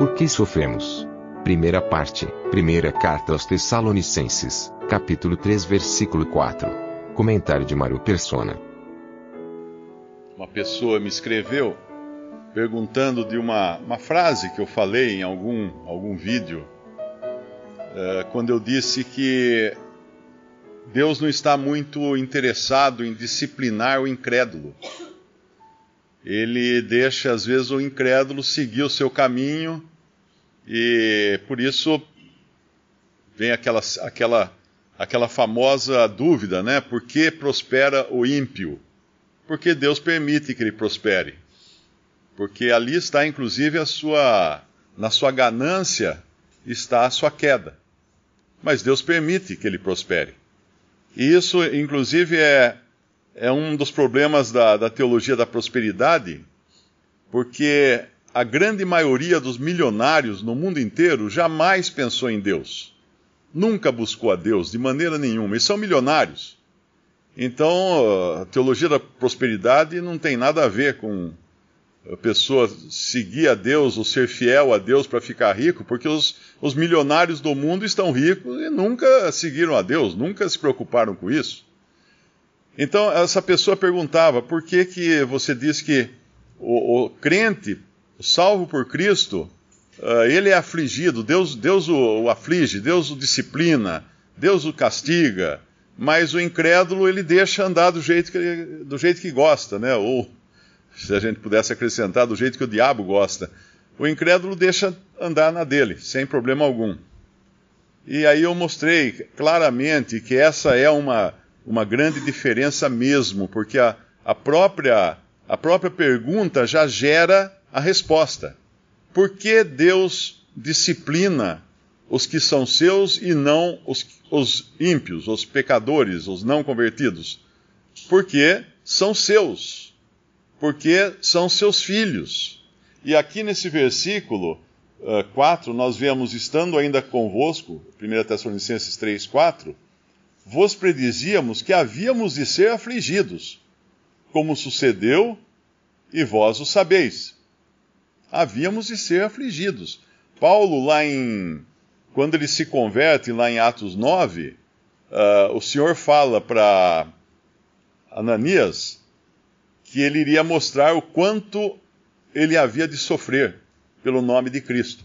Por que sofremos? Primeira parte, primeira carta aos Tessalonicenses, capítulo 3 versículo 4. Comentário de Mário Persona. Uma pessoa me escreveu perguntando de uma, uma frase que eu falei em algum, algum vídeo, uh, quando eu disse que Deus não está muito interessado em disciplinar o incrédulo. Ele deixa, às vezes, o incrédulo seguir o seu caminho e por isso vem aquela, aquela, aquela famosa dúvida, né? Por que prospera o ímpio? Porque Deus permite que ele prospere porque ali está inclusive a sua na sua ganância está a sua queda. Mas Deus permite que ele prospere. E isso, inclusive, é, é um dos problemas da, da teologia da prosperidade, porque a grande maioria dos milionários no mundo inteiro jamais pensou em Deus. Nunca buscou a Deus de maneira nenhuma. E são milionários. Então, a teologia da prosperidade não tem nada a ver com a pessoa seguir a Deus ou ser fiel a Deus para ficar rico, porque os, os milionários do mundo estão ricos e nunca seguiram a Deus, nunca se preocuparam com isso. Então, essa pessoa perguntava: por que, que você diz que o, o crente, salvo por Cristo, uh, ele é afligido, Deus, Deus o, o, aflige, Deus o disciplina, Deus o castiga, mas o incrédulo ele deixa andar do jeito que, do jeito que gosta, né? Ou se a gente pudesse acrescentar do jeito que o diabo gosta. O incrédulo deixa andar na dele, sem problema algum. E aí eu mostrei claramente que essa é uma, uma grande diferença mesmo, porque a, a, própria, a própria pergunta já gera a resposta. Por que Deus disciplina os que são seus e não os, os ímpios, os pecadores, os não convertidos? Porque são seus porque são seus filhos. E aqui nesse versículo uh, 4, nós vemos, estando ainda convosco, 1 Tessalonicenses 3, 4, vos predizíamos que havíamos de ser afligidos, como sucedeu, e vós o sabeis. Havíamos de ser afligidos. Paulo, lá em. Quando ele se converte, lá em Atos 9, uh, o Senhor fala para Ananias que ele iria mostrar o quanto ele havia de sofrer pelo nome de Cristo.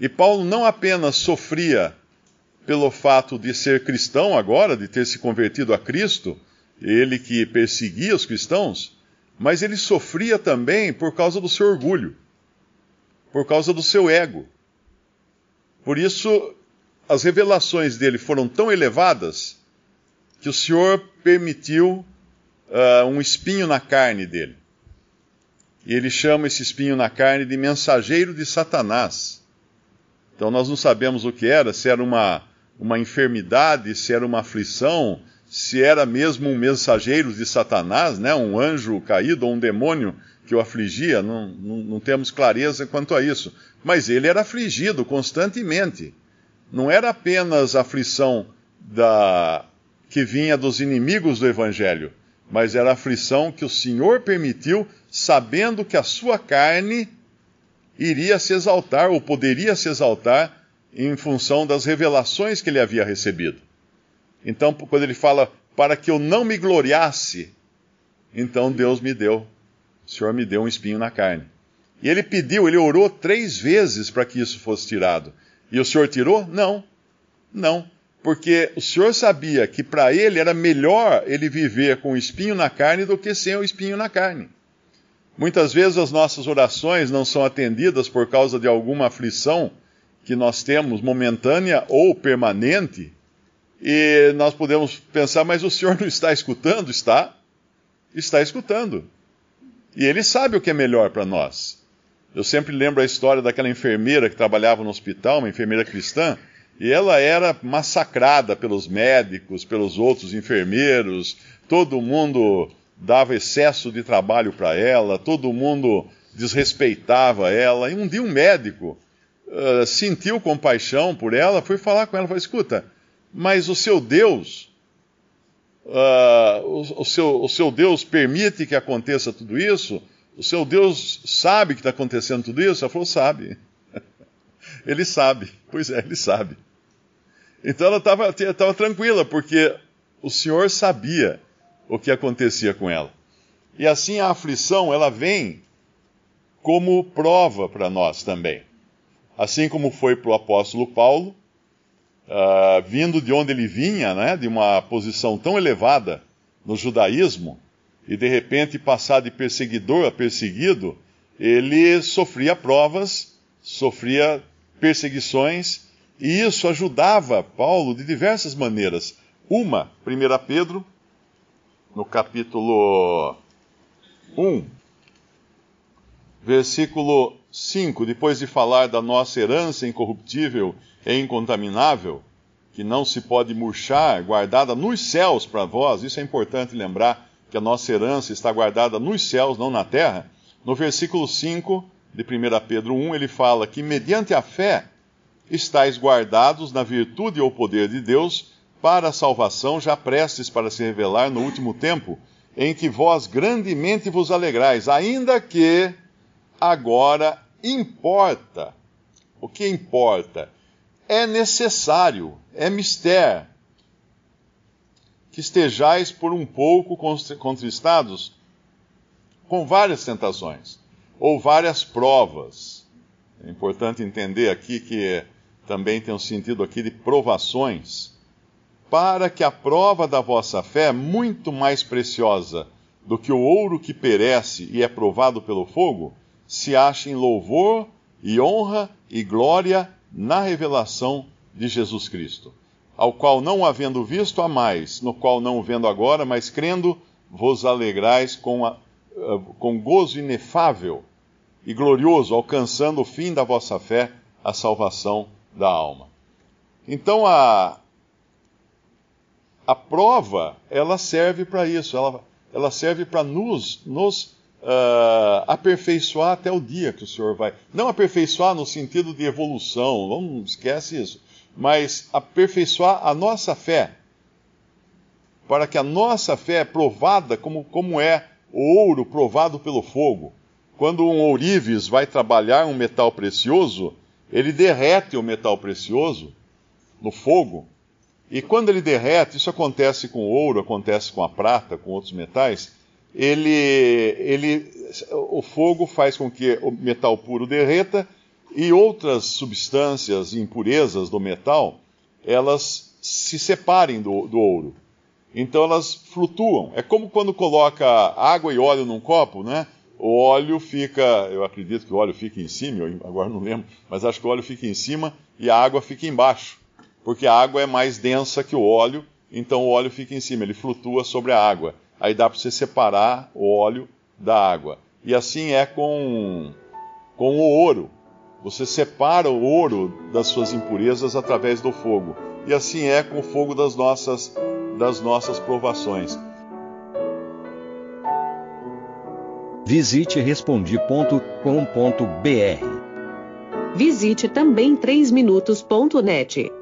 E Paulo não apenas sofria pelo fato de ser cristão agora, de ter se convertido a Cristo, ele que perseguia os cristãos, mas ele sofria também por causa do seu orgulho, por causa do seu ego. Por isso, as revelações dele foram tão elevadas que o Senhor permitiu uh, um espinho na carne dele. E ele chama esse espinho na carne de mensageiro de Satanás. Então nós não sabemos o que era, se era uma, uma enfermidade, se era uma aflição, se era mesmo um mensageiro de Satanás, né, um anjo caído ou um demônio que o afligia, não, não, não temos clareza quanto a isso. Mas ele era afligido constantemente. Não era apenas a aflição da, que vinha dos inimigos do Evangelho, mas era a aflição que o Senhor permitiu, sabendo que a sua carne iria se exaltar, ou poderia se exaltar, em função das revelações que ele havia recebido. Então, quando ele fala, para que eu não me gloriasse, então Deus me deu, o Senhor me deu um espinho na carne. E ele pediu, ele orou três vezes para que isso fosse tirado. E o Senhor tirou? Não. Não porque o Senhor sabia que para ele era melhor ele viver com o espinho na carne do que sem o espinho na carne. Muitas vezes as nossas orações não são atendidas por causa de alguma aflição que nós temos momentânea ou permanente, e nós podemos pensar, mas o Senhor não está escutando? Está. Está escutando. E ele sabe o que é melhor para nós. Eu sempre lembro a história daquela enfermeira que trabalhava no hospital, uma enfermeira cristã, e ela era massacrada pelos médicos, pelos outros enfermeiros, todo mundo dava excesso de trabalho para ela, todo mundo desrespeitava ela. E um dia um médico uh, sentiu compaixão por ela, foi falar com ela, falou: escuta, mas o seu Deus, uh, o, o, seu, o seu Deus permite que aconteça tudo isso? O seu Deus sabe que está acontecendo tudo isso? Ela falou: sabe. ele sabe. Pois é, ele sabe. Então ela estava tranquila, porque o Senhor sabia o que acontecia com ela. E assim a aflição, ela vem como prova para nós também. Assim como foi para o apóstolo Paulo, uh, vindo de onde ele vinha, né, de uma posição tão elevada no judaísmo, e de repente passar de perseguidor a perseguido, ele sofria provas, sofria perseguições, e isso ajudava Paulo de diversas maneiras. Uma, 1 Pedro, no capítulo 1, versículo 5, depois de falar da nossa herança incorruptível e incontaminável, que não se pode murchar, guardada nos céus para vós, isso é importante lembrar que a nossa herança está guardada nos céus, não na terra. No versículo 5 de 1 Pedro 1, ele fala que mediante a fé estáis guardados na virtude ou poder de Deus para a salvação, já prestes para se revelar no último tempo, em que vós grandemente vos alegrais, ainda que agora importa. O que importa? É necessário, é mistério que estejais por um pouco contristados com várias tentações ou várias provas. É importante entender aqui que também tem um sentido aqui de provações, para que a prova da vossa fé, muito mais preciosa do que o ouro que perece e é provado pelo fogo, se ache em louvor e honra e glória na revelação de Jesus Cristo ao qual não havendo visto a mais, no qual não vendo agora, mas crendo, vos alegrais com, a, uh, com gozo inefável e glorioso, alcançando o fim da vossa fé, a salvação da alma. Então a, a prova, ela serve para isso, ela, ela serve para nos, nos uh, aperfeiçoar até o dia que o Senhor vai. Não aperfeiçoar no sentido de evolução, não esquece isso mas aperfeiçoar a nossa fé, para que a nossa fé é provada como, como é o ouro provado pelo fogo. Quando um ourives vai trabalhar um metal precioso, ele derrete o metal precioso no fogo. E quando ele derrete, isso acontece com o ouro, acontece com a prata, com outros metais, ele, ele, o fogo faz com que o metal puro derreta e outras substâncias, impurezas do metal, elas se separem do, do ouro. Então elas flutuam. É como quando coloca água e óleo num copo, né? O óleo fica, eu acredito que o óleo fica em cima, agora não lembro, mas acho que o óleo fica em cima e a água fica embaixo. Porque a água é mais densa que o óleo, então o óleo fica em cima, ele flutua sobre a água. Aí dá para você separar o óleo da água. E assim é com, com o ouro. Você separa o ouro das suas impurezas através do fogo. E assim é com o fogo das nossas, das nossas provações. Visite respondi.com.br. Visite também 3minutos.net.